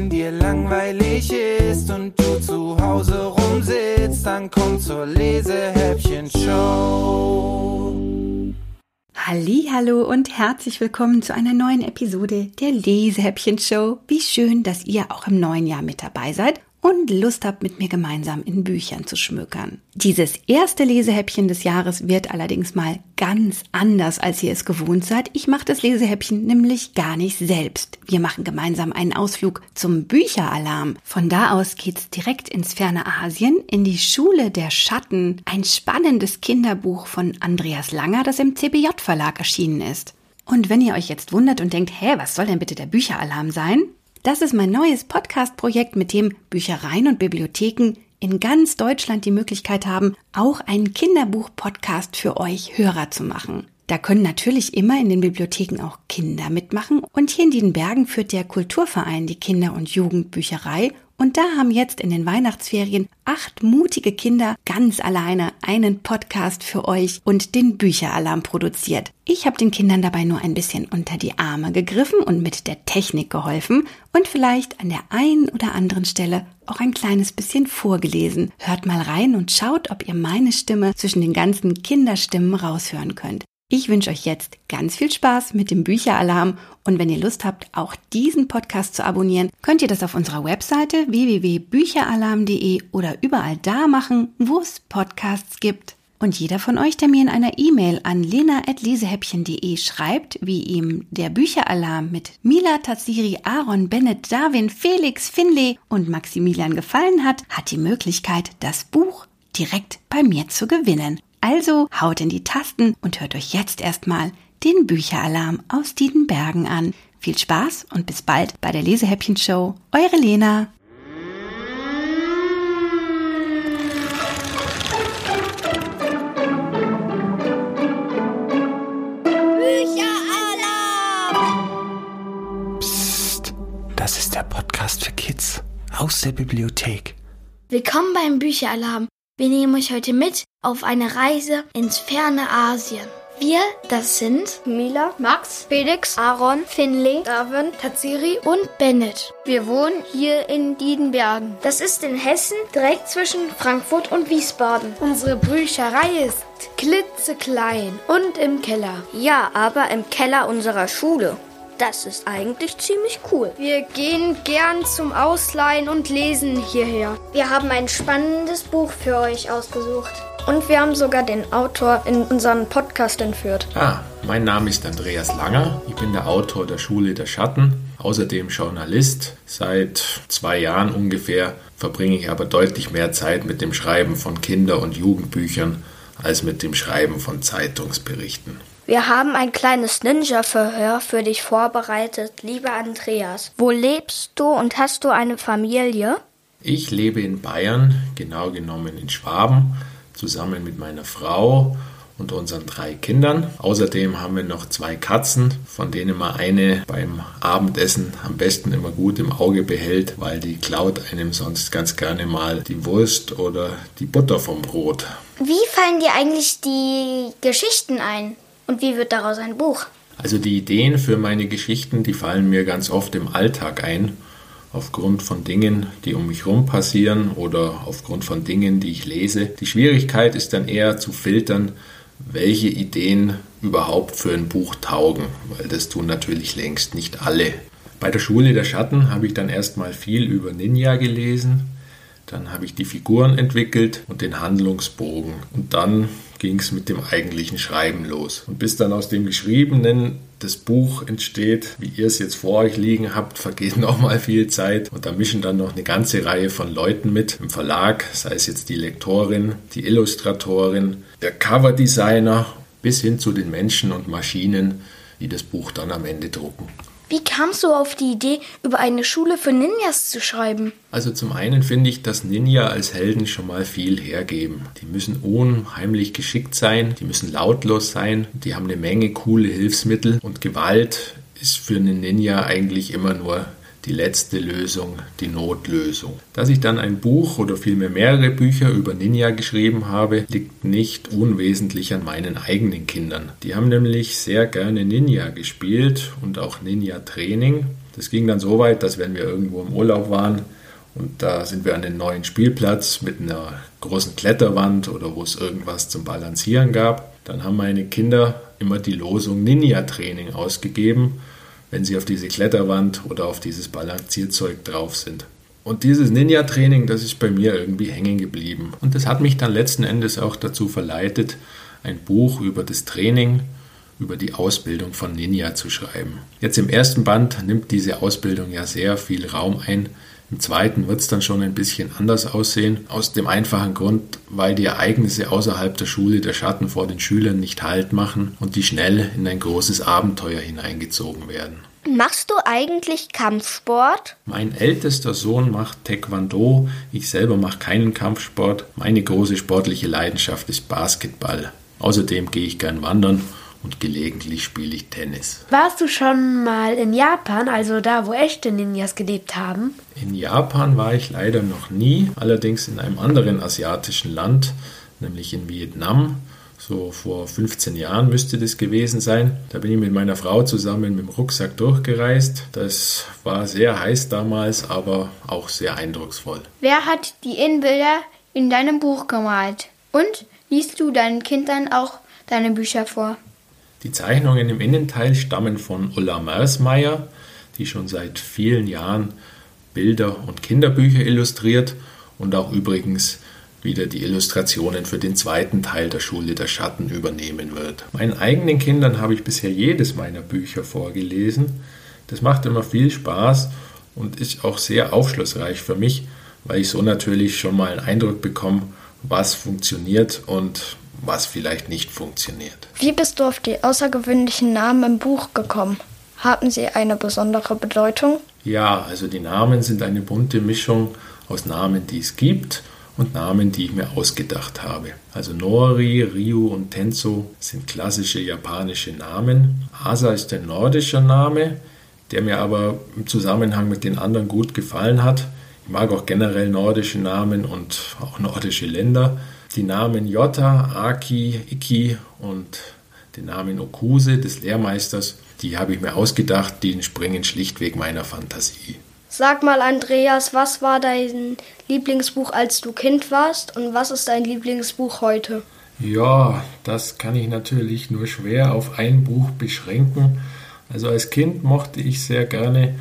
wenn dir langweilig ist und du zu Hause rumsitzt, dann komm zur Lesehäppchen-Show. Hallo und herzlich willkommen zu einer neuen Episode der Lesehäppchen-Show. Wie schön, dass ihr auch im neuen Jahr mit dabei seid und Lust habt, mit mir gemeinsam in Büchern zu schmökern. Dieses erste Lesehäppchen des Jahres wird allerdings mal ganz anders, als ihr es gewohnt seid. Ich mache das Lesehäppchen nämlich gar nicht selbst. Wir machen gemeinsam einen Ausflug zum Bücheralarm. Von da aus geht's direkt ins ferne Asien, in die Schule der Schatten, ein spannendes Kinderbuch von Andreas Langer, das im CBJ Verlag erschienen ist. Und wenn ihr euch jetzt wundert und denkt, hä, was soll denn bitte der Bücheralarm sein? Das ist mein neues Podcast-Projekt, mit dem Büchereien und Bibliotheken in ganz Deutschland die Möglichkeit haben, auch einen Kinderbuch-Podcast für euch Hörer zu machen. Da können natürlich immer in den Bibliotheken auch Kinder mitmachen und hier in Diedenbergen führt der Kulturverein die Kinder- und Jugendbücherei und da haben jetzt in den Weihnachtsferien acht mutige Kinder ganz alleine einen Podcast für euch und den Bücheralarm produziert. Ich habe den Kindern dabei nur ein bisschen unter die Arme gegriffen und mit der Technik geholfen und vielleicht an der einen oder anderen Stelle auch ein kleines bisschen vorgelesen. Hört mal rein und schaut, ob ihr meine Stimme zwischen den ganzen Kinderstimmen raushören könnt. Ich wünsche euch jetzt ganz viel Spaß mit dem Bücheralarm und wenn ihr Lust habt, auch diesen Podcast zu abonnieren, könnt ihr das auf unserer Webseite www.bücheralarm.de oder überall da machen, wo es Podcasts gibt. Und jeder von euch, der mir in einer E-Mail an lena.lesehäppchen.de schreibt, wie ihm der Bücheralarm mit Mila, Tatsiri, Aaron, Bennett, Darwin, Felix, Finley und Maximilian gefallen hat, hat die Möglichkeit, das Buch direkt bei mir zu gewinnen. Also haut in die Tasten und hört euch jetzt erstmal den Bücheralarm aus Diedenbergen an. Viel Spaß und bis bald bei der Lesehäppchen-Show. Eure Lena. Bücheralarm! Psst, das ist der Podcast für Kids aus der Bibliothek. Willkommen beim Bücheralarm. Wir nehmen euch heute mit auf eine Reise ins ferne Asien. Wir, das sind Mila, Max, Felix, Aaron, Finley, Darwin, Tatsiri und Bennett. Wir wohnen hier in Diedenbergen. Das ist in Hessen, direkt zwischen Frankfurt und Wiesbaden. Unsere Bücherei ist klitzeklein und im Keller. Ja, aber im Keller unserer Schule. Das ist eigentlich ziemlich cool. Wir gehen gern zum Ausleihen und lesen hierher. Wir haben ein spannendes Buch für euch ausgesucht. Und wir haben sogar den Autor in unseren Podcast entführt. Ah, mein Name ist Andreas Langer. Ich bin der Autor der Schule der Schatten, außerdem Journalist. Seit zwei Jahren ungefähr verbringe ich aber deutlich mehr Zeit mit dem Schreiben von Kinder- und Jugendbüchern als mit dem Schreiben von Zeitungsberichten. Wir haben ein kleines Ninja-Verhör für dich vorbereitet, lieber Andreas. Wo lebst du und hast du eine Familie? Ich lebe in Bayern, genau genommen in Schwaben, zusammen mit meiner Frau und unseren drei Kindern. Außerdem haben wir noch zwei Katzen, von denen man eine beim Abendessen am besten immer gut im Auge behält, weil die klaut einem sonst ganz gerne mal die Wurst oder die Butter vom Brot. Wie fallen dir eigentlich die Geschichten ein? Und wie wird daraus ein Buch? Also die Ideen für meine Geschichten, die fallen mir ganz oft im Alltag ein, aufgrund von Dingen, die um mich herum passieren oder aufgrund von Dingen, die ich lese. Die Schwierigkeit ist dann eher zu filtern, welche Ideen überhaupt für ein Buch taugen, weil das tun natürlich längst nicht alle. Bei der Schule der Schatten habe ich dann erstmal viel über Ninja gelesen, dann habe ich die Figuren entwickelt und den Handlungsbogen und dann ging es mit dem eigentlichen Schreiben los. Und bis dann aus dem Geschriebenen das Buch entsteht, wie ihr es jetzt vor euch liegen habt, vergeht noch mal viel Zeit und da mischen dann noch eine ganze Reihe von Leuten mit im Verlag, sei es jetzt die Lektorin, die Illustratorin, der Coverdesigner bis hin zu den Menschen und Maschinen, die das Buch dann am Ende drucken. Wie kamst du auf die Idee, über eine Schule für Ninjas zu schreiben? Also zum einen finde ich, dass Ninja als Helden schon mal viel hergeben. Die müssen unheimlich geschickt sein, die müssen lautlos sein, die haben eine Menge coole Hilfsmittel und Gewalt ist für einen Ninja eigentlich immer nur die letzte Lösung, die Notlösung. Dass ich dann ein Buch oder vielmehr mehrere Bücher über Ninja geschrieben habe, liegt nicht unwesentlich an meinen eigenen Kindern. Die haben nämlich sehr gerne Ninja gespielt und auch Ninja Training. Das ging dann so weit, dass wenn wir irgendwo im Urlaub waren und da sind wir an den neuen Spielplatz mit einer großen Kletterwand oder wo es irgendwas zum Balancieren gab, dann haben meine Kinder immer die Losung Ninja-Training ausgegeben, wenn sie auf diese Kletterwand oder auf dieses Balancierzeug drauf sind. Und dieses Ninja-Training, das ist bei mir irgendwie hängen geblieben. Und das hat mich dann letzten Endes auch dazu verleitet, ein Buch über das Training, über die Ausbildung von Ninja zu schreiben. Jetzt im ersten Band nimmt diese Ausbildung ja sehr viel Raum ein. Im zweiten wird es dann schon ein bisschen anders aussehen. Aus dem einfachen Grund, weil die Ereignisse außerhalb der Schule der Schatten vor den Schülern nicht Halt machen und die schnell in ein großes Abenteuer hineingezogen werden. Machst du eigentlich Kampfsport? Mein ältester Sohn macht Taekwondo. Ich selber mache keinen Kampfsport. Meine große sportliche Leidenschaft ist Basketball. Außerdem gehe ich gern wandern und gelegentlich spiele ich Tennis. Warst du schon mal in Japan, also da, wo echte Ninjas gelebt haben? In Japan war ich leider noch nie, allerdings in einem anderen asiatischen Land, nämlich in Vietnam. So vor 15 Jahren müsste das gewesen sein. Da bin ich mit meiner Frau zusammen mit dem Rucksack durchgereist. Das war sehr heiß damals, aber auch sehr eindrucksvoll. Wer hat die Innenbilder in deinem Buch gemalt? Und liest du deinen Kindern auch deine Bücher vor? Die Zeichnungen im Innenteil stammen von Ulla Mersmeier, die schon seit vielen Jahren Bilder und Kinderbücher illustriert und auch übrigens wieder die Illustrationen für den zweiten Teil der Schule der Schatten übernehmen wird. Meinen eigenen Kindern habe ich bisher jedes meiner Bücher vorgelesen. Das macht immer viel Spaß und ist auch sehr aufschlussreich für mich, weil ich so natürlich schon mal einen Eindruck bekomme, was funktioniert und was vielleicht nicht funktioniert. Wie bist du auf die außergewöhnlichen Namen im Buch gekommen? Haben sie eine besondere Bedeutung? Ja, also die Namen sind eine bunte Mischung aus Namen, die es gibt und Namen, die ich mir ausgedacht habe. Also Nori, Ryu und Tenzo sind klassische japanische Namen. Asa ist ein nordischer Name, der mir aber im Zusammenhang mit den anderen gut gefallen hat. Ich mag auch generell nordische Namen und auch nordische Länder. Die Namen Jota, Aki, Iki und den Namen Okuse des Lehrmeisters, die habe ich mir ausgedacht, die entspringen schlichtweg meiner Fantasie. Sag mal, Andreas, was war dein Lieblingsbuch, als du Kind warst und was ist dein Lieblingsbuch heute? Ja, das kann ich natürlich nur schwer auf ein Buch beschränken. Also als Kind mochte ich sehr gerne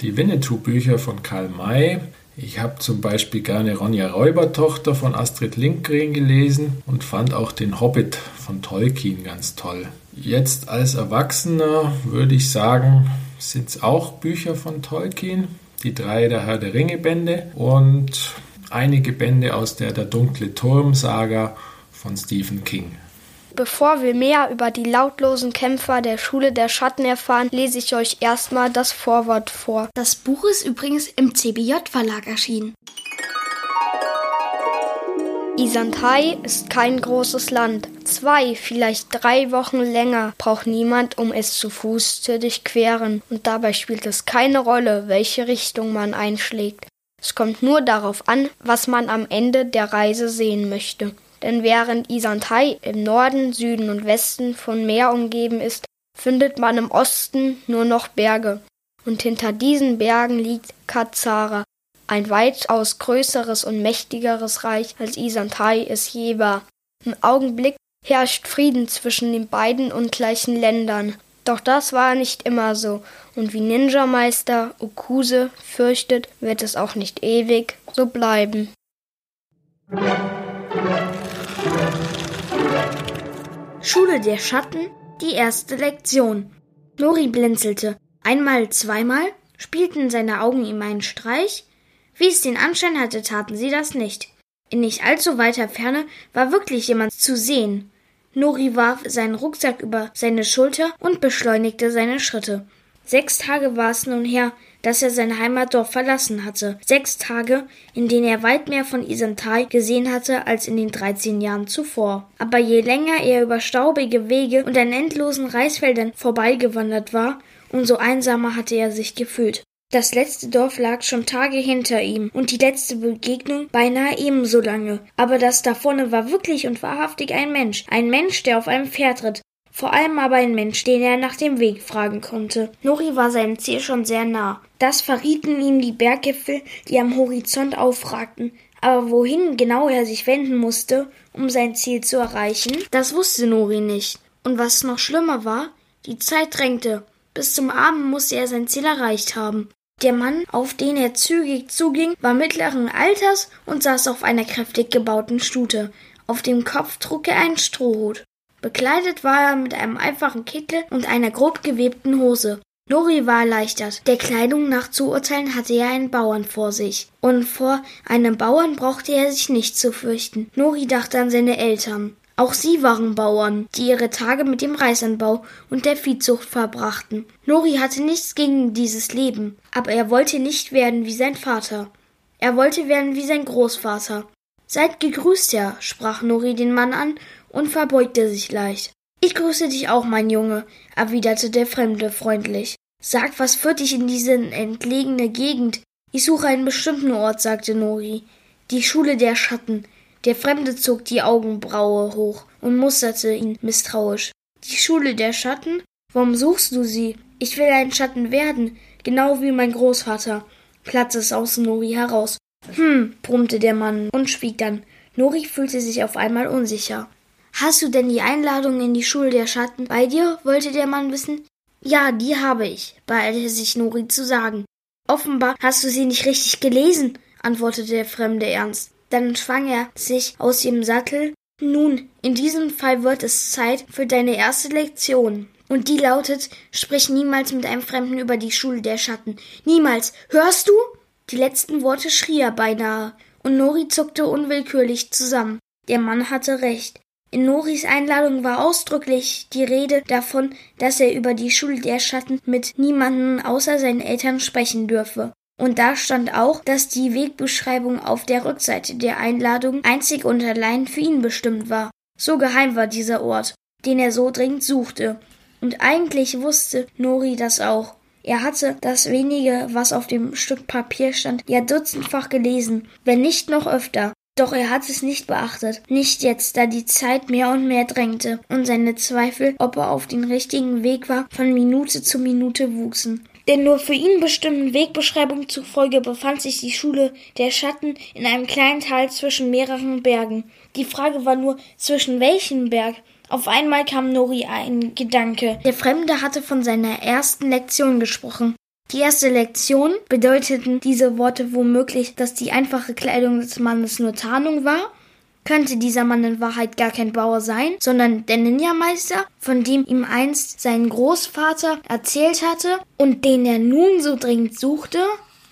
die Winnetou-Bücher von Karl May. Ich habe zum Beispiel gerne Ronja Räubertochter von Astrid Lindgren gelesen und fand auch den Hobbit von Tolkien ganz toll. Jetzt als Erwachsener würde ich sagen, sind es auch Bücher von Tolkien, die drei der Herr der Ringe Bände und einige Bände aus der Der dunkle Turm Saga von Stephen King. Bevor wir mehr über die lautlosen Kämpfer der Schule der Schatten erfahren, lese ich euch erstmal das Vorwort vor. Das Buch ist übrigens im CBJ-Verlag erschienen. Isantai ist kein großes Land. Zwei, vielleicht drei Wochen länger braucht niemand, um es zu Fuß zu durchqueren. Und dabei spielt es keine Rolle, welche Richtung man einschlägt. Es kommt nur darauf an, was man am Ende der Reise sehen möchte denn während Isantai im Norden, Süden und Westen von Meer umgeben ist, findet man im Osten nur noch Berge. Und hinter diesen Bergen liegt Kazara, ein weitaus größeres und mächtigeres Reich als Isantai es je war. Im Augenblick herrscht Frieden zwischen den beiden ungleichen Ländern. Doch das war nicht immer so, und wie Ninja-Meister Okuse fürchtet, wird es auch nicht ewig so bleiben. Schule der Schatten, die erste Lektion. Nori blinzelte. Einmal, zweimal spielten seine Augen ihm einen Streich. Wie es den Anschein hatte, taten sie das nicht. In nicht allzu weiter Ferne war wirklich jemand zu sehen. Nori warf seinen Rucksack über seine Schulter und beschleunigte seine Schritte. Sechs Tage war es nun her, dass er sein Heimatdorf verlassen hatte. Sechs Tage, in denen er weit mehr von Isental gesehen hatte als in den 13 Jahren zuvor. Aber je länger er über staubige Wege und an endlosen Reisfeldern vorbeigewandert war, umso einsamer hatte er sich gefühlt. Das letzte Dorf lag schon Tage hinter ihm und die letzte Begegnung beinahe ebenso lange. Aber das da vorne war wirklich und wahrhaftig ein Mensch. Ein Mensch, der auf einem Pferd ritt, vor allem aber ein Mensch, den er nach dem Weg fragen konnte. Nori war seinem Ziel schon sehr nah. Das verrieten ihm die Berggipfel, die am Horizont aufragten. Aber wohin genau er sich wenden musste, um sein Ziel zu erreichen, das wusste Nori nicht. Und was noch schlimmer war, die Zeit drängte. Bis zum Abend musste er sein Ziel erreicht haben. Der Mann, auf den er zügig zuging, war mittleren Alters und saß auf einer kräftig gebauten Stute. Auf dem Kopf trug er einen Strohhut. Bekleidet war er mit einem einfachen Kittel und einer grob gewebten Hose. Nori war erleichtert. Der Kleidung nach zu urteilen hatte er einen Bauern vor sich. Und vor einem Bauern brauchte er sich nicht zu fürchten. Nori dachte an seine Eltern. Auch sie waren Bauern, die ihre Tage mit dem Reisanbau und der Viehzucht verbrachten. Nori hatte nichts gegen dieses Leben, aber er wollte nicht werden wie sein Vater. Er wollte werden wie sein Großvater. Seid gegrüßt, Herr, sprach Nori den Mann an und verbeugte sich leicht. Ich grüße dich auch, mein Junge, erwiderte der Fremde freundlich. Sag, was führt dich in diese entlegene Gegend? Ich suche einen bestimmten Ort, sagte Nori. Die Schule der Schatten. Der Fremde zog die Augenbraue hoch und musterte ihn misstrauisch. Die Schule der Schatten? Warum suchst du sie? Ich will ein Schatten werden, genau wie mein Großvater, platzte es aus Nori heraus. Hm, brummte der Mann und schwieg dann. Nori fühlte sich auf einmal unsicher. Hast du denn die Einladung in die Schule der Schatten bei dir? wollte der Mann wissen. Ja, die habe ich, beeilte sich Nori zu sagen. Offenbar hast du sie nicht richtig gelesen, antwortete der Fremde ernst. Dann schwang er sich aus dem Sattel. Nun, in diesem Fall wird es Zeit für deine erste Lektion. Und die lautet, sprich niemals mit einem Fremden über die Schule der Schatten. Niemals. Hörst du? Die letzten Worte schrie er beinahe, und Nori zuckte unwillkürlich zusammen. Der Mann hatte recht. In Noris Einladung war ausdrücklich die Rede davon, dass er über die Schule der Schatten mit niemanden außer seinen Eltern sprechen dürfe. Und da stand auch, dass die Wegbeschreibung auf der Rückseite der Einladung einzig und allein für ihn bestimmt war. So geheim war dieser Ort, den er so dringend suchte. Und eigentlich wusste Nori das auch. Er hatte das wenige, was auf dem Stück Papier stand, ja dutzendfach gelesen, wenn nicht noch öfter. Doch er hat es nicht beachtet, nicht jetzt, da die Zeit mehr und mehr drängte und seine Zweifel, ob er auf dem richtigen Weg war, von Minute zu Minute wuchsen. Denn nur für ihn bestimmten Wegbeschreibungen zufolge befand sich die Schule der Schatten in einem kleinen Tal zwischen mehreren Bergen. Die Frage war nur, zwischen welchem Berg? Auf einmal kam Nori ein Gedanke. Der Fremde hatte von seiner ersten Lektion gesprochen. Die erste Lektion bedeuteten diese Worte womöglich, dass die einfache Kleidung des Mannes nur Tarnung war? Könnte dieser Mann in Wahrheit gar kein Bauer sein, sondern der Ninja-Meister, von dem ihm einst sein Großvater erzählt hatte und den er nun so dringend suchte?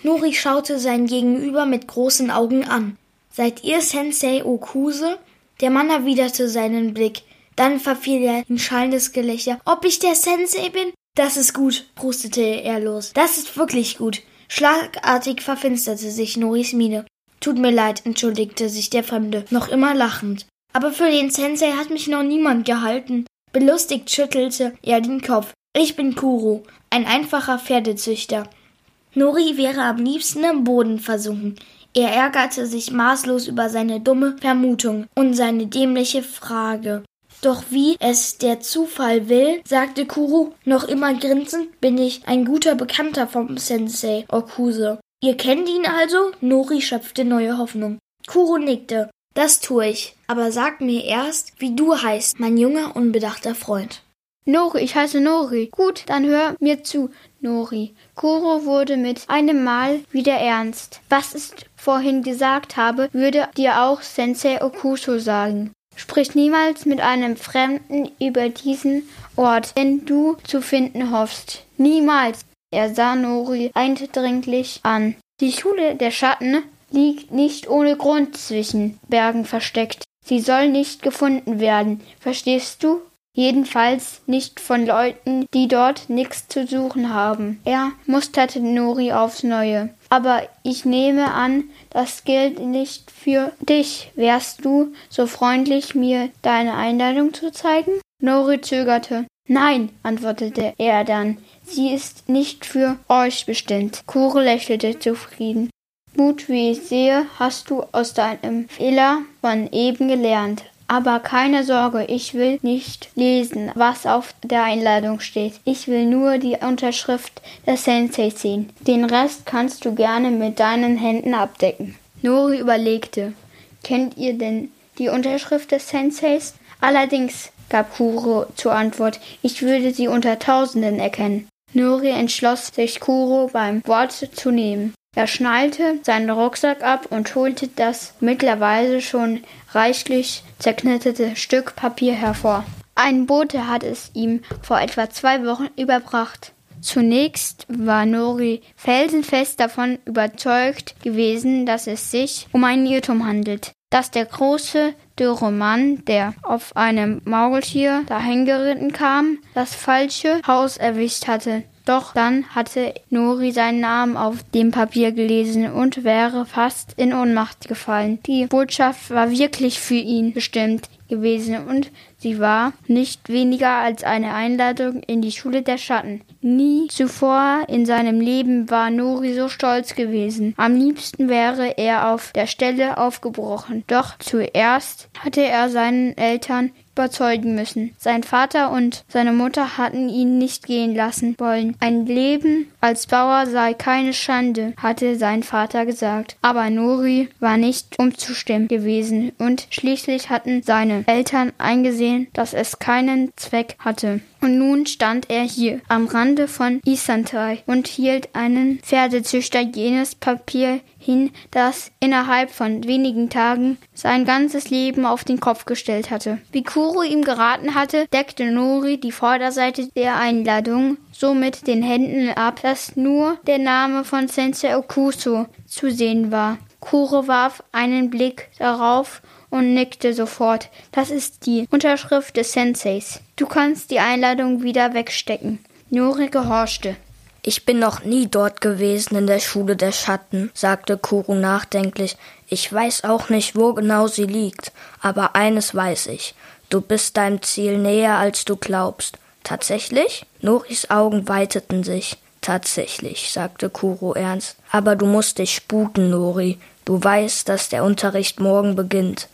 Nori schaute sein Gegenüber mit großen Augen an. Seid ihr Sensei Okuse? Der Mann erwiderte seinen Blick. Dann verfiel er in schallendes Gelächter. Ob ich der Sensei bin? Das ist gut, prustete er los. Das ist wirklich gut. Schlagartig verfinsterte sich Noris Miene. Tut mir leid, entschuldigte sich der Fremde, noch immer lachend. Aber für den Sensei hat mich noch niemand gehalten. Belustigt schüttelte er den Kopf. Ich bin Kuro, ein einfacher Pferdezüchter. Nori wäre am liebsten im Boden versunken. Er ärgerte sich maßlos über seine dumme Vermutung und seine dämliche Frage. Doch wie es der Zufall will, sagte Kuru, noch immer grinsend, bin ich ein guter Bekannter vom Sensei Okuse. Ihr kennt ihn also? Nori schöpfte neue Hoffnung. Kuru nickte. Das tue ich. Aber sag mir erst, wie du heißt, mein junger, unbedachter Freund. Nori, ich heiße Nori. Gut, dann hör mir zu, Nori. Kuro wurde mit einem Mal wieder ernst. Was ich vorhin gesagt habe, würde dir auch Sensei Okuso sagen. Sprich niemals mit einem Fremden über diesen Ort, den du zu finden hoffst. Niemals. Er sah Nori eindringlich an. Die Schule der Schatten liegt nicht ohne Grund zwischen Bergen versteckt. Sie soll nicht gefunden werden. Verstehst du? Jedenfalls nicht von Leuten, die dort nichts zu suchen haben. Er musterte Nori aufs Neue. Aber ich nehme an, das gilt nicht für dich. Wärst du so freundlich, mir deine Einladung zu zeigen? Nori zögerte. Nein, antwortete er dann. Sie ist nicht für euch bestimmt. Kure lächelte zufrieden. Gut, wie ich sehe, hast du aus deinem Fehler von eben gelernt. Aber keine Sorge, ich will nicht lesen, was auf der Einladung steht. Ich will nur die Unterschrift des Sensei sehen. Den Rest kannst du gerne mit deinen Händen abdecken. Nori überlegte. Kennt ihr denn die Unterschrift des Senseis? Allerdings, gab Kuro zur Antwort, ich würde sie unter Tausenden erkennen. Nori entschloss sich, Kuro beim Wort zu nehmen. Er schnallte seinen Rucksack ab und holte das mittlerweile schon reichlich zerknitterte Stück Papier hervor. Ein Bote hat es ihm vor etwa zwei Wochen überbracht. Zunächst war Nori felsenfest davon überzeugt gewesen, dass es sich um einen Irrtum handelt, dass der große, dürre Mann, der auf einem Maultier dahingeritten kam, das falsche Haus erwischt hatte. Doch dann hatte Nori seinen Namen auf dem Papier gelesen und wäre fast in Ohnmacht gefallen. Die Botschaft war wirklich für ihn bestimmt gewesen und sie war nicht weniger als eine Einladung in die Schule der Schatten. Nie zuvor in seinem Leben war Nori so stolz gewesen. Am liebsten wäre er auf der Stelle aufgebrochen. Doch zuerst hatte er seinen Eltern überzeugen müssen. Sein Vater und seine Mutter hatten ihn nicht gehen lassen wollen. Ein Leben als Bauer sei keine Schande, hatte sein Vater gesagt. Aber Nori war nicht umzustimmen gewesen und schließlich hatten seine Eltern eingesehen, dass es keinen Zweck hatte. Und nun stand er hier am Rande von Isantai und hielt einen Pferdezüchter jenes Papier hin, das innerhalb von wenigen Tagen sein ganzes Leben auf den Kopf gestellt hatte. Wie Kuro ihm geraten hatte, deckte Nori die Vorderseite der Einladung so mit den Händen ab, dass nur der Name von Sensei Okuso zu sehen war. Kuro warf einen Blick darauf und nickte sofort. Das ist die Unterschrift des Senseis. Du kannst die Einladung wieder wegstecken. Nori gehorchte. Ich bin noch nie dort gewesen in der Schule der Schatten, sagte Kuru nachdenklich. Ich weiß auch nicht, wo genau sie liegt, aber eines weiß ich. Du bist deinem Ziel näher, als du glaubst. Tatsächlich? Noris Augen weiteten sich. Tatsächlich, sagte Kuro ernst. Aber du musst dich sputen, Nori. Du weißt, dass der Unterricht morgen beginnt.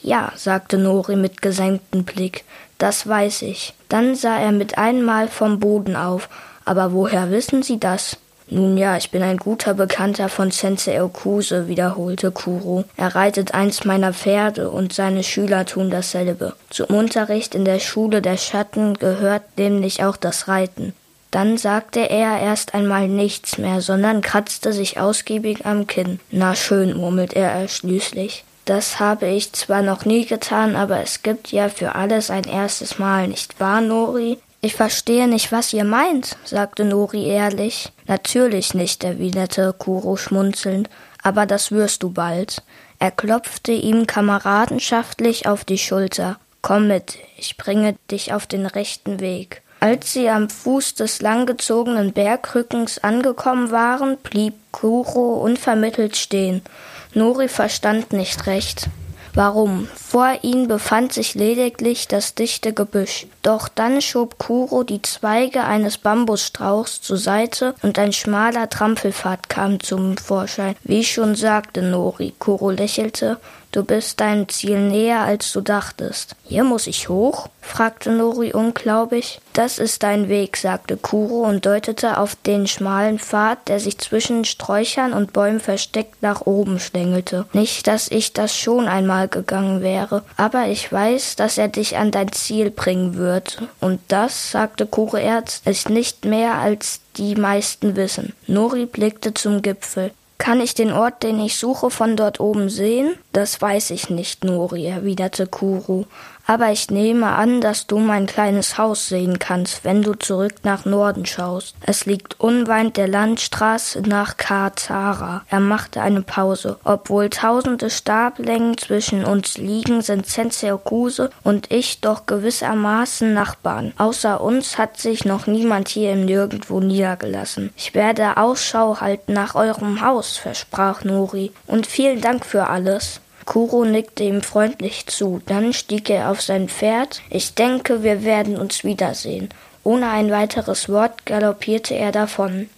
Ja, sagte Nori mit gesenktem Blick. Das weiß ich. Dann sah er mit einmal vom Boden auf aber woher wissen Sie das? Nun ja, ich bin ein guter Bekannter von Sensei Okuse, wiederholte Kuro. Er reitet eins meiner Pferde und seine Schüler tun dasselbe. Zum Unterricht in der Schule der Schatten gehört nämlich auch das Reiten. Dann sagte er erst einmal nichts mehr, sondern kratzte sich ausgiebig am Kinn. Na schön, murmelt er schließlich. Das habe ich zwar noch nie getan, aber es gibt ja für alles ein erstes Mal, nicht wahr, Nori? Ich verstehe nicht, was ihr meint, sagte Nori ehrlich. Natürlich nicht, erwiderte Kuro schmunzelnd, aber das wirst du bald. Er klopfte ihm kameradenschaftlich auf die Schulter. Komm mit, ich bringe dich auf den rechten Weg. Als sie am Fuß des langgezogenen Bergrückens angekommen waren, blieb Kuro unvermittelt stehen. Nori verstand nicht recht. Warum? Vor ihnen befand sich lediglich das dichte Gebüsch. Doch dann schob Kuro die Zweige eines Bambusstrauchs zur Seite und ein schmaler Trampelpfad kam zum Vorschein. Wie schon sagte Nori, Kuro lächelte Du bist deinem Ziel näher, als du dachtest. Hier muss ich hoch? fragte Nori unglaublich. Das ist dein Weg, sagte Kuro und deutete auf den schmalen Pfad, der sich zwischen Sträuchern und Bäumen versteckt nach oben schlängelte. Nicht, dass ich das schon einmal gegangen wäre, aber ich weiß, dass er dich an dein Ziel bringen wird. Und das, sagte Kuro Erz, ist nicht mehr als die meisten wissen. Nori blickte zum Gipfel. Kann ich den Ort, den ich suche, von dort oben sehen? Das weiß ich nicht, Nori, erwiderte Kuru aber ich nehme an, dass du mein kleines Haus sehen kannst, wenn du zurück nach Norden schaust. Es liegt unweit der Landstraße nach Katara. Er machte eine Pause. Obwohl tausende Stablängen zwischen uns liegen, sind Sensei Okuse und ich doch gewissermaßen Nachbarn. Außer uns hat sich noch niemand hier im Nirgendwo niedergelassen. Ich werde Ausschau halten nach eurem Haus, versprach Nori, und vielen Dank für alles. Kuro nickte ihm freundlich zu. Dann stieg er auf sein Pferd. Ich denke, wir werden uns wiedersehen. Ohne ein weiteres Wort galoppierte er davon.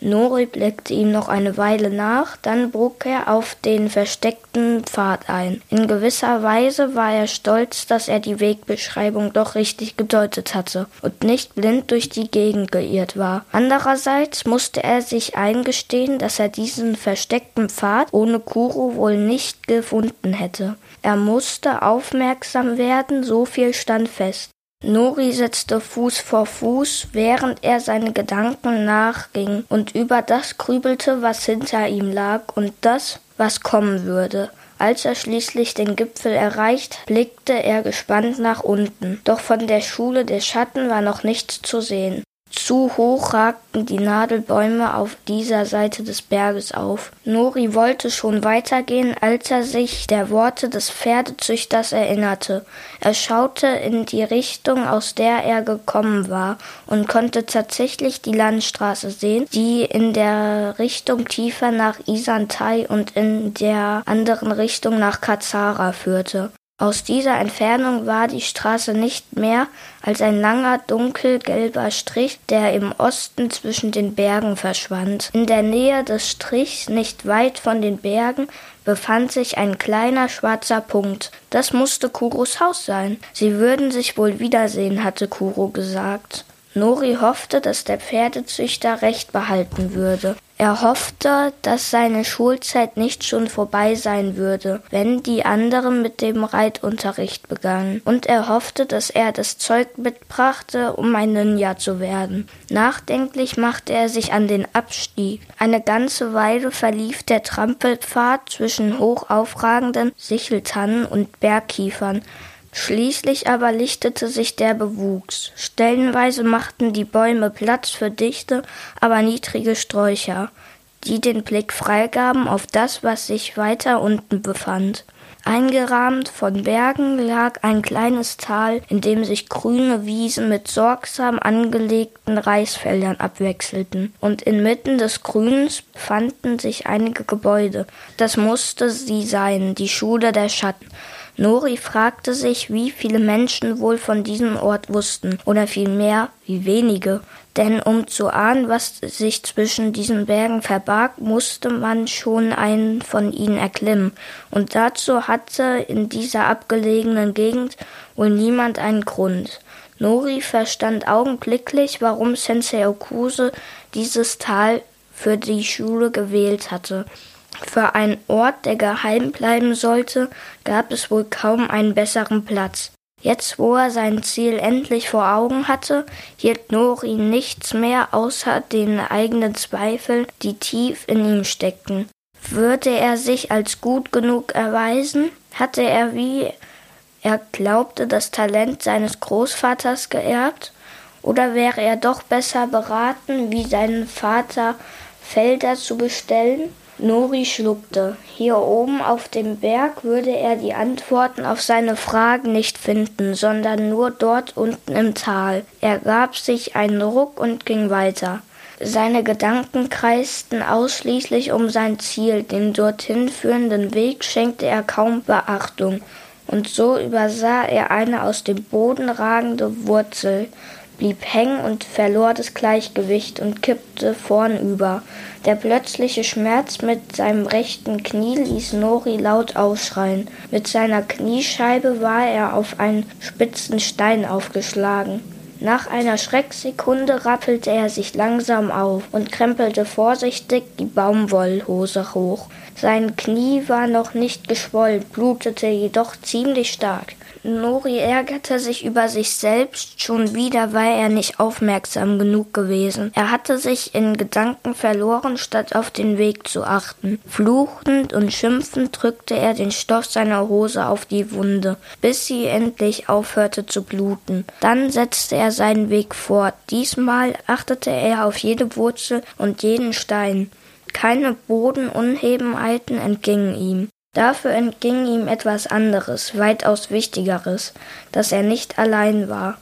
Nori blickte ihm noch eine Weile nach, dann bog er auf den versteckten Pfad ein. In gewisser Weise war er stolz, dass er die Wegbeschreibung doch richtig gedeutet hatte und nicht blind durch die Gegend geirrt war. Andererseits musste er sich eingestehen, dass er diesen versteckten Pfad ohne Kuro wohl nicht gefunden hätte. Er musste aufmerksam werden, so viel stand fest. Nori setzte Fuß vor Fuß, während er seine Gedanken nachging und über das grübelte, was hinter ihm lag und das, was kommen würde. Als er schließlich den Gipfel erreicht, blickte er gespannt nach unten. Doch von der Schule der Schatten war noch nichts zu sehen. Zu hoch ragten die Nadelbäume auf dieser Seite des Berges auf. Nori wollte schon weitergehen, als er sich der Worte des Pferdezüchters erinnerte. Er schaute in die Richtung, aus der er gekommen war, und konnte tatsächlich die Landstraße sehen, die in der Richtung tiefer nach Isantai und in der anderen Richtung nach Kazara führte. Aus dieser Entfernung war die Straße nicht mehr als ein langer dunkelgelber Strich, der im Osten zwischen den Bergen verschwand. In der Nähe des Strichs, nicht weit von den Bergen, befand sich ein kleiner schwarzer Punkt. Das musste Kuros Haus sein. Sie würden sich wohl wiedersehen, hatte Kuro gesagt. Nori hoffte, dass der Pferdezüchter recht behalten würde. Er hoffte, dass seine Schulzeit nicht schon vorbei sein würde, wenn die anderen mit dem Reitunterricht begannen, und er hoffte, dass er das Zeug mitbrachte, um ein Ninja zu werden. Nachdenklich machte er sich an den Abstieg. Eine ganze Weile verlief der Trampelpfad zwischen hoch aufragenden Sicheltannen und Bergkiefern, Schließlich aber lichtete sich der Bewuchs. Stellenweise machten die Bäume Platz für dichte, aber niedrige Sträucher, die den Blick freigaben auf das, was sich weiter unten befand. Eingerahmt von Bergen lag ein kleines Tal, in dem sich grüne Wiesen mit sorgsam angelegten Reisfeldern abwechselten, und inmitten des Grüns befanden sich einige Gebäude. Das musste sie sein, die Schule der Schatten. Nori fragte sich, wie viele Menschen wohl von diesem Ort wussten, oder vielmehr, wie wenige. Denn um zu ahnen, was sich zwischen diesen Bergen verbarg, musste man schon einen von ihnen erklimmen, und dazu hatte in dieser abgelegenen Gegend wohl niemand einen Grund. Nori verstand augenblicklich, warum Sensei Okuse dieses Tal für die Schule gewählt hatte. Für einen Ort, der geheim bleiben sollte, gab es wohl kaum einen besseren Platz. Jetzt, wo er sein Ziel endlich vor Augen hatte, hielt Nori nichts mehr außer den eigenen Zweifeln, die tief in ihm steckten. Würde er sich als gut genug erweisen? Hatte er, wie er glaubte, das Talent seines Großvaters geerbt? Oder wäre er doch besser beraten, wie sein Vater Felder zu bestellen? Nori schluckte. Hier oben auf dem Berg würde er die Antworten auf seine Fragen nicht finden, sondern nur dort unten im Tal. Er gab sich einen Ruck und ging weiter. Seine Gedanken kreisten ausschließlich um sein Ziel, dem dorthin führenden Weg schenkte er kaum Beachtung, und so übersah er eine aus dem Boden ragende Wurzel, blieb hängen und verlor das Gleichgewicht und kippte vornüber. Der plötzliche Schmerz mit seinem rechten Knie ließ Nori laut ausschreien. Mit seiner Kniescheibe war er auf einen spitzen Stein aufgeschlagen. Nach einer Schrecksekunde rappelte er sich langsam auf und krempelte vorsichtig die Baumwollhose hoch. Sein Knie war noch nicht geschwollen, blutete jedoch ziemlich stark. Nori ärgerte sich über sich selbst, schon wieder war er nicht aufmerksam genug gewesen. Er hatte sich in Gedanken verloren, statt auf den Weg zu achten. Fluchend und schimpfend drückte er den Stoff seiner Hose auf die Wunde, bis sie endlich aufhörte zu bluten. Dann setzte er seinen Weg fort. Diesmal achtete er auf jede Wurzel und jeden Stein. Keine Bodenunebenheiten entgingen ihm. Dafür entging ihm etwas anderes, weitaus Wichtigeres, dass er nicht allein war,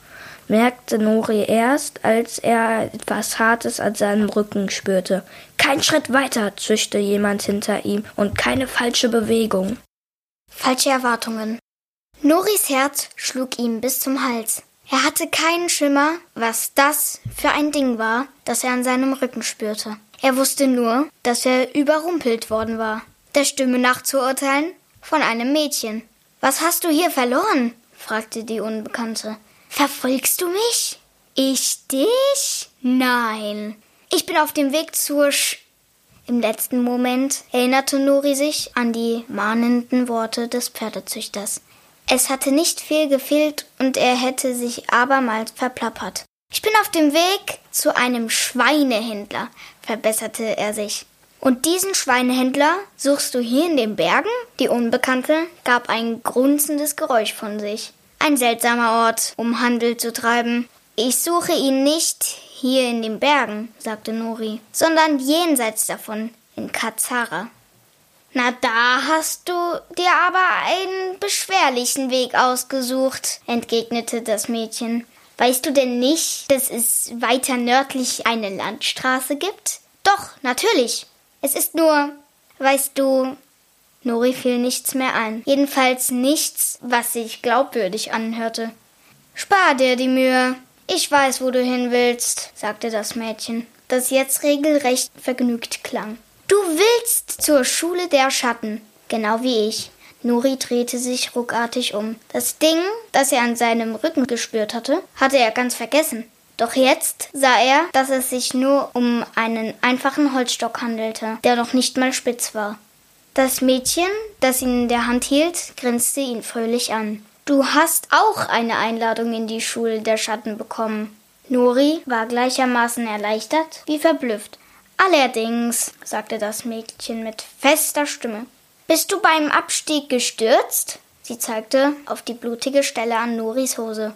merkte Nori erst, als er etwas Hartes an seinem Rücken spürte. Kein Schritt weiter, zischte jemand hinter ihm, und keine falsche Bewegung. Falsche Erwartungen. Noris Herz schlug ihm bis zum Hals. Er hatte keinen Schimmer, was das für ein Ding war, das er an seinem Rücken spürte. Er wusste nur, dass er überrumpelt worden war. Der Stimme nach zu urteilen von einem Mädchen. Was hast du hier verloren? fragte die Unbekannte. Verfolgst du mich? Ich dich? Nein. Ich bin auf dem Weg zur Sch Im letzten Moment erinnerte Nori sich an die mahnenden Worte des Pferdezüchters. Es hatte nicht viel gefehlt und er hätte sich abermals verplappert. Ich bin auf dem Weg zu einem Schweinehändler, verbesserte er sich. Und diesen Schweinehändler suchst du hier in den Bergen? Die Unbekannte gab ein grunzendes Geräusch von sich. Ein seltsamer Ort, um Handel zu treiben. Ich suche ihn nicht hier in den Bergen, sagte Nori, sondern jenseits davon, in Kazara. Na, da hast du dir aber einen beschwerlichen Weg ausgesucht, entgegnete das Mädchen. Weißt du denn nicht, dass es weiter nördlich eine Landstraße gibt? Doch, natürlich. Es ist nur, weißt du, Nori fiel nichts mehr ein. Jedenfalls nichts, was sich glaubwürdig anhörte. Spar dir die Mühe. Ich weiß, wo du hin willst, sagte das Mädchen, das jetzt regelrecht vergnügt klang. Du willst zur Schule der Schatten, genau wie ich. Nuri drehte sich ruckartig um. Das Ding, das er an seinem Rücken gespürt hatte, hatte er ganz vergessen. Doch jetzt sah er, dass es sich nur um einen einfachen Holzstock handelte, der noch nicht mal spitz war. Das Mädchen, das ihn in der Hand hielt, grinste ihn fröhlich an. Du hast auch eine Einladung in die Schule der Schatten bekommen. Nori war gleichermaßen erleichtert wie verblüfft. Allerdings, sagte das Mädchen mit fester Stimme. Bist du beim Abstieg gestürzt? Sie zeigte auf die blutige Stelle an Noris Hose.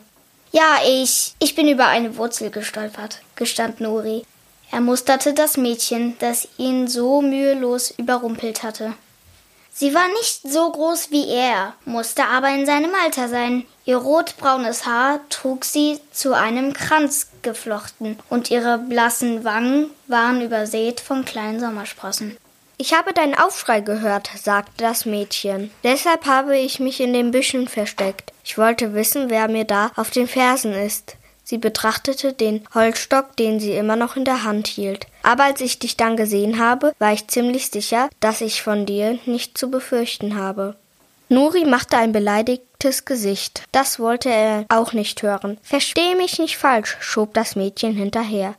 Ja, ich. Ich bin über eine Wurzel gestolpert, gestand Nori. Er musterte das Mädchen, das ihn so mühelos überrumpelt hatte. Sie war nicht so groß wie er, musste aber in seinem Alter sein. Ihr rotbraunes Haar trug sie zu einem Kranz geflochten, und ihre blassen Wangen waren übersät von kleinen Sommersprossen. Ich habe deinen Aufschrei gehört, sagte das Mädchen. Deshalb habe ich mich in den Büschen versteckt. Ich wollte wissen, wer mir da auf den Fersen ist. Sie betrachtete den Holzstock, den sie immer noch in der Hand hielt. Aber als ich dich dann gesehen habe, war ich ziemlich sicher, dass ich von dir nicht zu befürchten habe. Nuri machte ein beleidigtes Gesicht. Das wollte er auch nicht hören. Versteh mich nicht falsch, schob das Mädchen hinterher.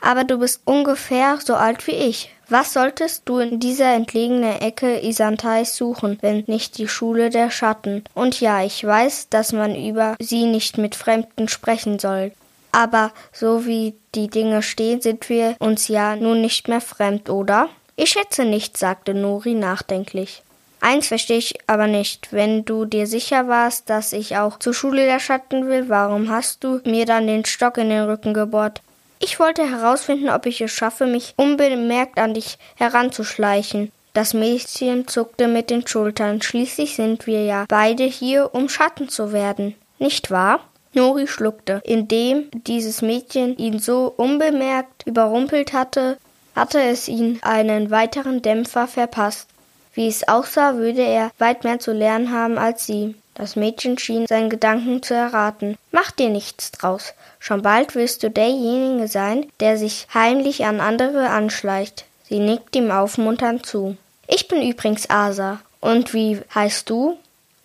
Aber du bist ungefähr so alt wie ich. Was solltest du in dieser entlegenen Ecke Isantais suchen, wenn nicht die Schule der Schatten? Und ja, ich weiß, dass man über sie nicht mit Fremden sprechen soll. Aber so wie die Dinge stehen, sind wir uns ja nun nicht mehr fremd, oder? Ich schätze nicht, sagte Nori nachdenklich. Eins verstehe ich aber nicht. Wenn du dir sicher warst, dass ich auch zur Schule der Schatten will, warum hast du mir dann den Stock in den Rücken gebohrt? Ich wollte herausfinden, ob ich es schaffe, mich unbemerkt an dich heranzuschleichen. Das Mädchen zuckte mit den Schultern. Schließlich sind wir ja beide hier, um Schatten zu werden. Nicht wahr? Nori schluckte. Indem dieses Mädchen ihn so unbemerkt überrumpelt hatte, hatte es ihn einen weiteren Dämpfer verpasst. Wie es aussah, würde er weit mehr zu lernen haben als sie. Das Mädchen schien seinen Gedanken zu erraten. Mach dir nichts draus. Schon bald wirst du derjenige sein, der sich heimlich an andere anschleicht. Sie nickt ihm aufmunternd zu. Ich bin übrigens Asa. Und wie heißt du?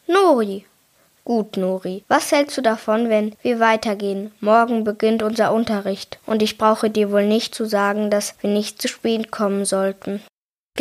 Nori. Gut, Nori. Was hältst du davon, wenn wir weitergehen? Morgen beginnt unser Unterricht, und ich brauche dir wohl nicht zu sagen, dass wir nicht zu spät kommen sollten.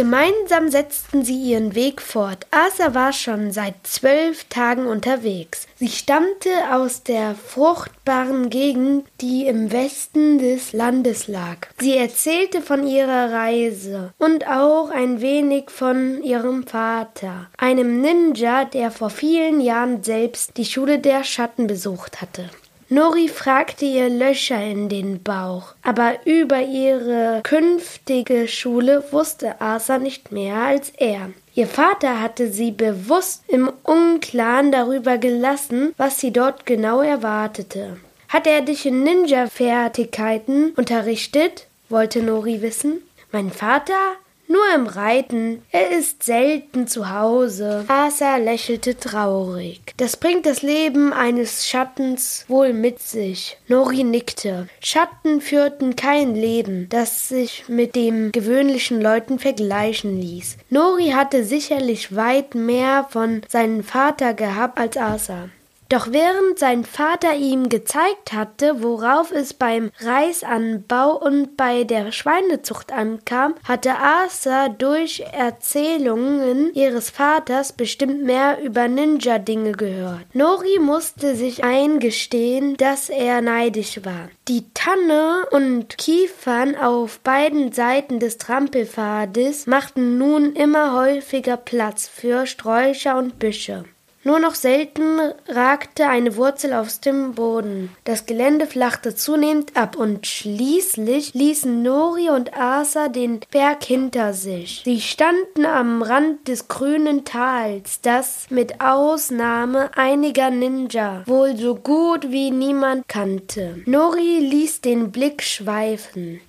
Gemeinsam setzten sie ihren Weg fort. Asa war schon seit zwölf Tagen unterwegs. Sie stammte aus der fruchtbaren Gegend, die im Westen des Landes lag. Sie erzählte von ihrer Reise und auch ein wenig von ihrem Vater, einem Ninja, der vor vielen Jahren selbst die Schule der Schatten besucht hatte. Nori fragte ihr Löcher in den Bauch, aber über ihre künftige Schule wusste Asa nicht mehr als er. Ihr Vater hatte sie bewusst im Unklaren darüber gelassen, was sie dort genau erwartete. Hat er dich in Ninja-Fertigkeiten unterrichtet? wollte Nori wissen. Mein Vater? Nur im Reiten. Er ist selten zu Hause. Asa lächelte traurig. Das bringt das Leben eines Schattens wohl mit sich. Nori nickte. Schatten führten kein Leben, das sich mit dem gewöhnlichen Leuten vergleichen ließ. Nori hatte sicherlich weit mehr von seinem Vater gehabt als Asa. Doch während sein Vater ihm gezeigt hatte, worauf es beim Reisanbau und bei der Schweinezucht ankam, hatte Asa durch Erzählungen ihres Vaters bestimmt mehr über Ninja-Dinge gehört. Nori musste sich eingestehen, dass er neidisch war. Die Tanne und Kiefern auf beiden Seiten des Trampelpfades machten nun immer häufiger Platz für Sträucher und Büsche. Nur noch selten ragte eine Wurzel aus dem Boden. Das Gelände flachte zunehmend ab und schließlich ließen Nori und Asa den Berg hinter sich. Sie standen am Rand des grünen Tals, das mit Ausnahme einiger Ninja wohl so gut wie niemand kannte. Nori ließ den Blick schweifen.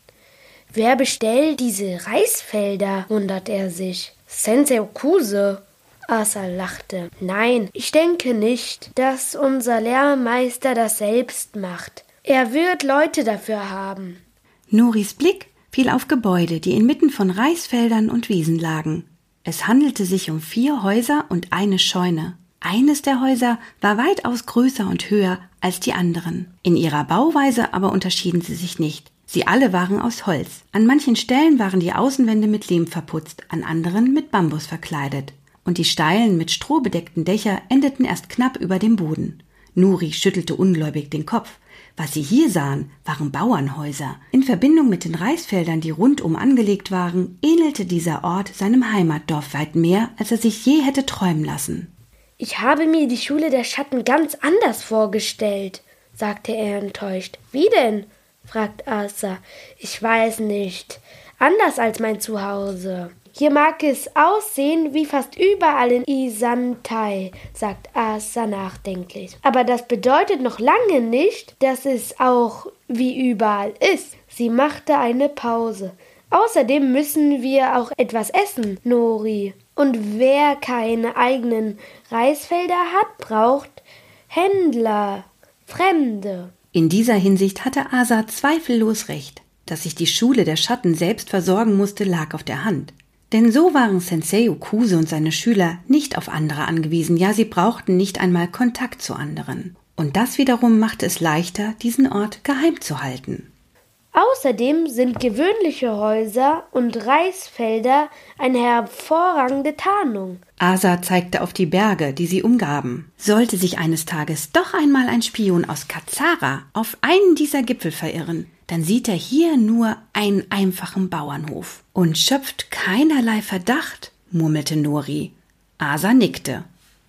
Wer bestellt diese Reisfelder? wundert er sich. Sensei Okuse, Asa lachte. Nein, ich denke nicht, dass unser Lehrmeister das selbst macht. Er wird Leute dafür haben. Noris Blick fiel auf Gebäude, die inmitten von Reisfeldern und Wiesen lagen. Es handelte sich um vier Häuser und eine Scheune. Eines der Häuser war weitaus größer und höher als die anderen. In ihrer Bauweise aber unterschieden sie sich nicht. Sie alle waren aus Holz. An manchen Stellen waren die Außenwände mit Lehm verputzt, an anderen mit Bambus verkleidet und die steilen, mit Stroh bedeckten Dächer endeten erst knapp über dem Boden. Nuri schüttelte ungläubig den Kopf. Was sie hier sahen, waren Bauernhäuser. In Verbindung mit den Reisfeldern, die rundum angelegt waren, ähnelte dieser Ort seinem Heimatdorf weit mehr, als er sich je hätte träumen lassen. Ich habe mir die Schule der Schatten ganz anders vorgestellt, sagte er enttäuscht. Wie denn? fragt Asa. Ich weiß nicht. Anders als mein Zuhause. Hier mag es aussehen wie fast überall in Isantai, sagt Asa nachdenklich. Aber das bedeutet noch lange nicht, dass es auch wie überall ist. Sie machte eine Pause. Außerdem müssen wir auch etwas essen, Nori. Und wer keine eigenen Reisfelder hat, braucht Händler, Fremde. In dieser Hinsicht hatte Asa zweifellos recht. Dass sich die Schule der Schatten selbst versorgen musste, lag auf der Hand. Denn so waren Sensei Okuse und seine Schüler nicht auf andere angewiesen, ja sie brauchten nicht einmal Kontakt zu anderen. Und das wiederum machte es leichter, diesen Ort geheim zu halten. Außerdem sind gewöhnliche Häuser und Reisfelder eine hervorragende Tarnung. Asa zeigte auf die Berge, die sie umgaben. Sollte sich eines Tages doch einmal ein Spion aus Kazara auf einen dieser Gipfel verirren, dann sieht er hier nur einen einfachen Bauernhof und schöpft keinerlei Verdacht, murmelte Nori. Asa nickte.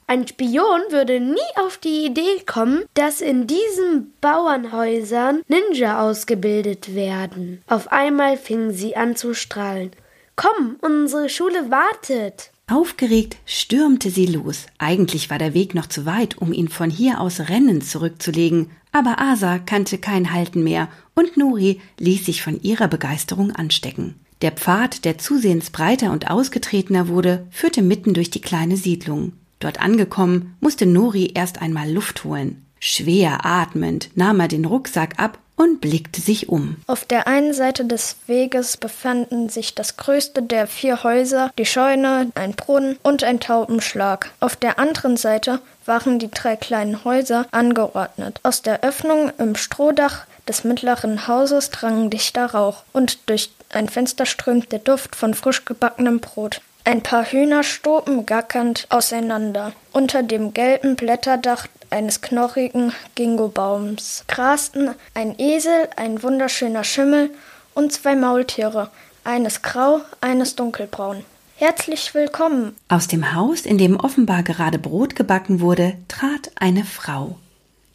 Ein Spion würde nie auf die Idee kommen, dass in diesen Bauernhäusern Ninja ausgebildet werden. Auf einmal fingen sie an zu strahlen. Komm, unsere Schule wartet. Aufgeregt stürmte sie los. Eigentlich war der Weg noch zu weit, um ihn von hier aus rennend zurückzulegen, aber Asa kannte kein Halten mehr und Nuri ließ sich von ihrer Begeisterung anstecken. Der Pfad, der zusehends breiter und ausgetretener wurde, führte mitten durch die kleine Siedlung. Dort angekommen, musste Nori erst einmal Luft holen. Schwer atmend nahm er den Rucksack ab und blickte sich um. Auf der einen Seite des Weges befanden sich das größte der vier Häuser, die Scheune, ein Brunnen und ein Taubenschlag. Auf der anderen Seite waren die drei kleinen Häuser angeordnet. Aus der Öffnung im Strohdach des mittleren Hauses drang dichter Rauch und durch ein Fenster strömte der Duft von frisch gebackenem Brot. Ein paar Hühner stoben gackernd auseinander. Unter dem gelben Blätterdach eines knorrigen Gingobaums grasten ein Esel, ein wunderschöner Schimmel und zwei Maultiere, eines grau, eines dunkelbraun. Herzlich willkommen. Aus dem Haus, in dem offenbar gerade Brot gebacken wurde, trat eine Frau.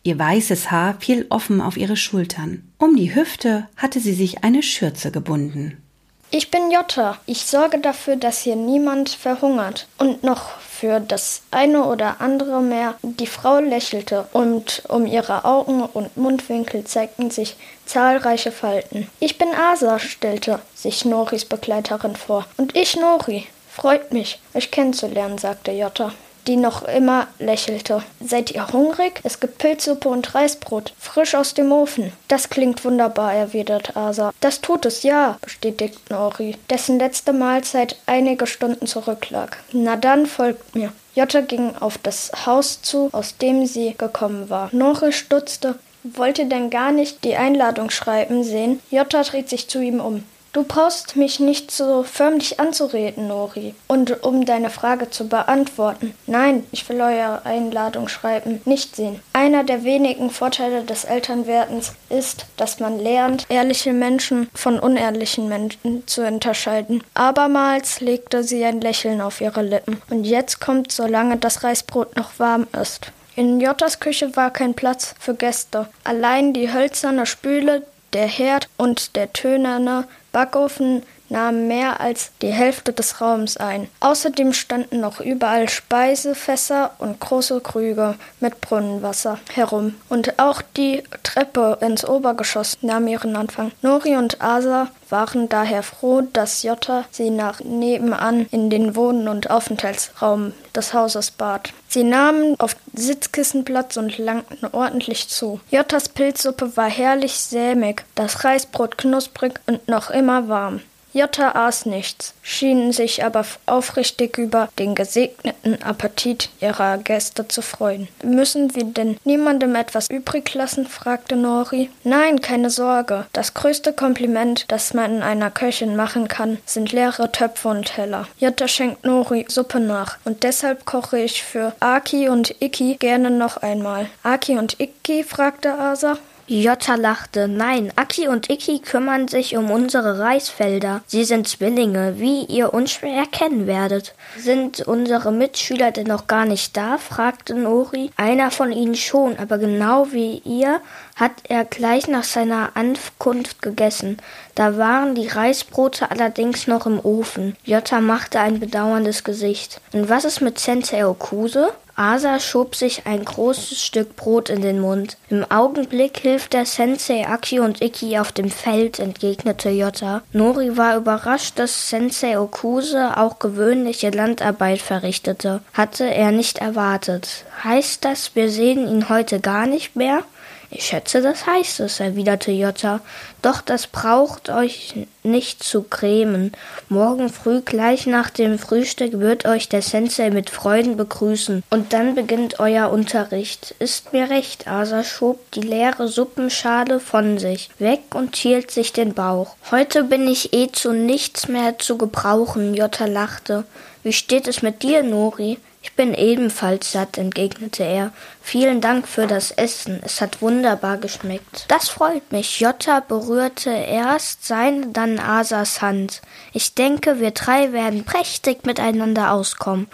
Ihr weißes Haar fiel offen auf ihre Schultern. Um die Hüfte hatte sie sich eine Schürze gebunden. Ich bin Jota. Ich sorge dafür, dass hier niemand verhungert. Und noch für das eine oder andere mehr. Die Frau lächelte und um ihre Augen und Mundwinkel zeigten sich zahlreiche Falten. Ich bin Asa, stellte sich Noris Begleiterin vor. Und ich Nori. Freut mich, euch kennenzulernen, sagte Jota die noch immer lächelte. Seid ihr hungrig? Es gibt Pilzsuppe und Reisbrot, frisch aus dem Ofen. Das klingt wunderbar, erwidert Asa. Das tut es, ja, bestätigt Nori, dessen letzte Mahlzeit einige Stunden zurücklag. Na dann folgt mir. Jutta ging auf das Haus zu, aus dem sie gekommen war. Nori stutzte. Wollte denn gar nicht die Einladung schreiben sehen. Jutta dreht sich zu ihm um. Du brauchst mich nicht so förmlich anzureden, Nori. Und um deine Frage zu beantworten, nein, ich will eure Einladung schreiben, nicht sehen. Einer der wenigen Vorteile des Elternwerdens ist, dass man lernt, ehrliche Menschen von unehrlichen Menschen zu unterscheiden. Abermals legte sie ein Lächeln auf ihre Lippen. Und jetzt kommt, solange das Reisbrot noch warm ist. In Jottas Küche war kein Platz für Gäste. Allein die hölzerne Spüle, der Herd und der tönerne Backofen nahmen mehr als die Hälfte des Raums ein. Außerdem standen noch überall Speisefässer und große Krüge mit Brunnenwasser herum. Und auch die Treppe ins Obergeschoss nahm ihren Anfang. Nori und Asa waren daher froh, dass Jota sie nach nebenan in den Wohn- und Aufenthaltsraum des Hauses bat. Sie nahmen auf Sitzkissen Platz und langten ordentlich zu. Jottas Pilzsuppe war herrlich sämig, das Reisbrot knusprig und noch immer warm. Jutta aß nichts, schien sich aber aufrichtig über den gesegneten Appetit ihrer Gäste zu freuen. Müssen wir denn niemandem etwas übrig lassen? fragte Nori. Nein, keine Sorge. Das größte Kompliment, das man einer Köchin machen kann, sind leere Töpfe und Teller. Jutta schenkt Nori Suppe nach und deshalb koche ich für Aki und Iki gerne noch einmal. Aki und Iki? fragte Asa. Jota lachte. Nein, Aki und Iki kümmern sich um unsere Reisfelder. Sie sind Zwillinge, wie ihr unschwer erkennen werdet. Sind unsere Mitschüler denn noch gar nicht da? fragte Nori. Einer von ihnen schon, aber genau wie ihr hat er gleich nach seiner Ankunft gegessen. Da waren die Reisbrote allerdings noch im Ofen. Jota machte ein bedauerndes Gesicht. Und was ist mit Sensei Okuse? Asa schob sich ein großes Stück Brot in den Mund. Im Augenblick hilft der Sensei Aki und Iki auf dem Feld, entgegnete Jota. Nori war überrascht, dass Sensei Okuse auch gewöhnliche Landarbeit verrichtete. Hatte er nicht erwartet. Heißt das, wir sehen ihn heute gar nicht mehr? Ich schätze, das heißt es, erwiderte Jota. Doch das braucht euch nicht zu grämen. Morgen früh gleich nach dem Frühstück wird euch der Sensei mit Freuden begrüßen. Und dann beginnt euer Unterricht. Ist mir recht, Asa schob die leere Suppenschale von sich weg und hielt sich den Bauch. Heute bin ich eh zu nichts mehr zu gebrauchen, Jota lachte. Wie steht es mit dir, Nori? Ich bin ebenfalls satt, entgegnete er. Vielen Dank für das Essen. Es hat wunderbar geschmeckt. Das freut mich. Jota berührte erst seine, dann Asas Hand. Ich denke, wir drei werden prächtig miteinander auskommen.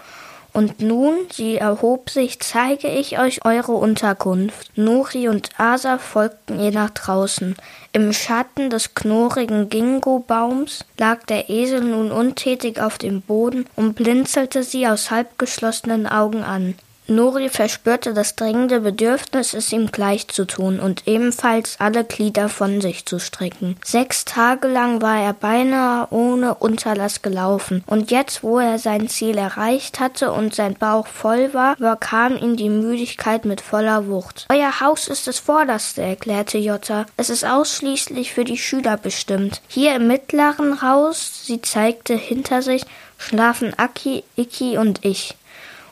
Und nun, sie erhob sich, zeige ich euch eure Unterkunft. Nuri und Asa folgten ihr nach draußen. Im Schatten des knurrigen Gingo-Baums lag der Esel nun untätig auf dem Boden und blinzelte sie aus halbgeschlossenen Augen an. Nori verspürte das dringende Bedürfnis, es ihm gleich zu tun und ebenfalls alle Glieder von sich zu strecken. Sechs Tage lang war er beinahe ohne Unterlass gelaufen, und jetzt, wo er sein Ziel erreicht hatte und sein Bauch voll war, überkam ihn die Müdigkeit mit voller Wucht. Euer Haus ist das vorderste, erklärte Jota. Es ist ausschließlich für die Schüler bestimmt. Hier im mittleren Haus, sie zeigte hinter sich, schlafen Aki, Iki und ich.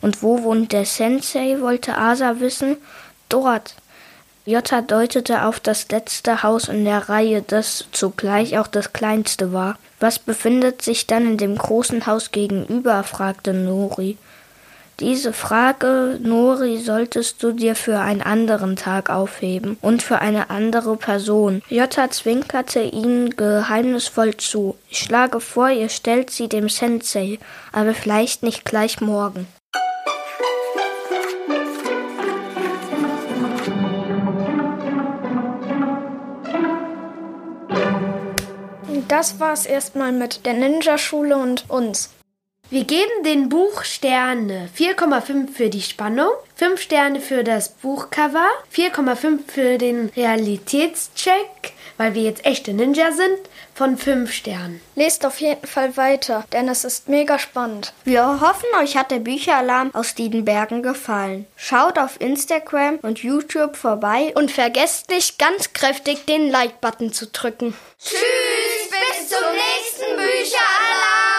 Und wo wohnt der Sensei? wollte Asa wissen. Dort. Jota deutete auf das letzte Haus in der Reihe, das zugleich auch das kleinste war. Was befindet sich dann in dem großen Haus gegenüber? fragte Nori. Diese Frage, Nori, solltest du dir für einen anderen Tag aufheben und für eine andere Person. Jota zwinkerte ihn geheimnisvoll zu. Ich schlage vor, ihr stellt sie dem Sensei, aber vielleicht nicht gleich morgen. Das war's erstmal mit der Ninja-Schule und uns. Wir geben den Buch Sterne 4,5 für die Spannung, 5 Sterne für das Buchcover, 4,5 für den Realitätscheck, weil wir jetzt echte Ninja sind, von 5 Sternen. Lest auf jeden Fall weiter, denn es ist mega spannend. Wir hoffen, euch hat der Bücheralarm aus Diedenbergen gefallen. Schaut auf Instagram und YouTube vorbei und vergesst nicht ganz kräftig den Like-Button zu drücken. Tschüss, bis zum nächsten Bücheralarm.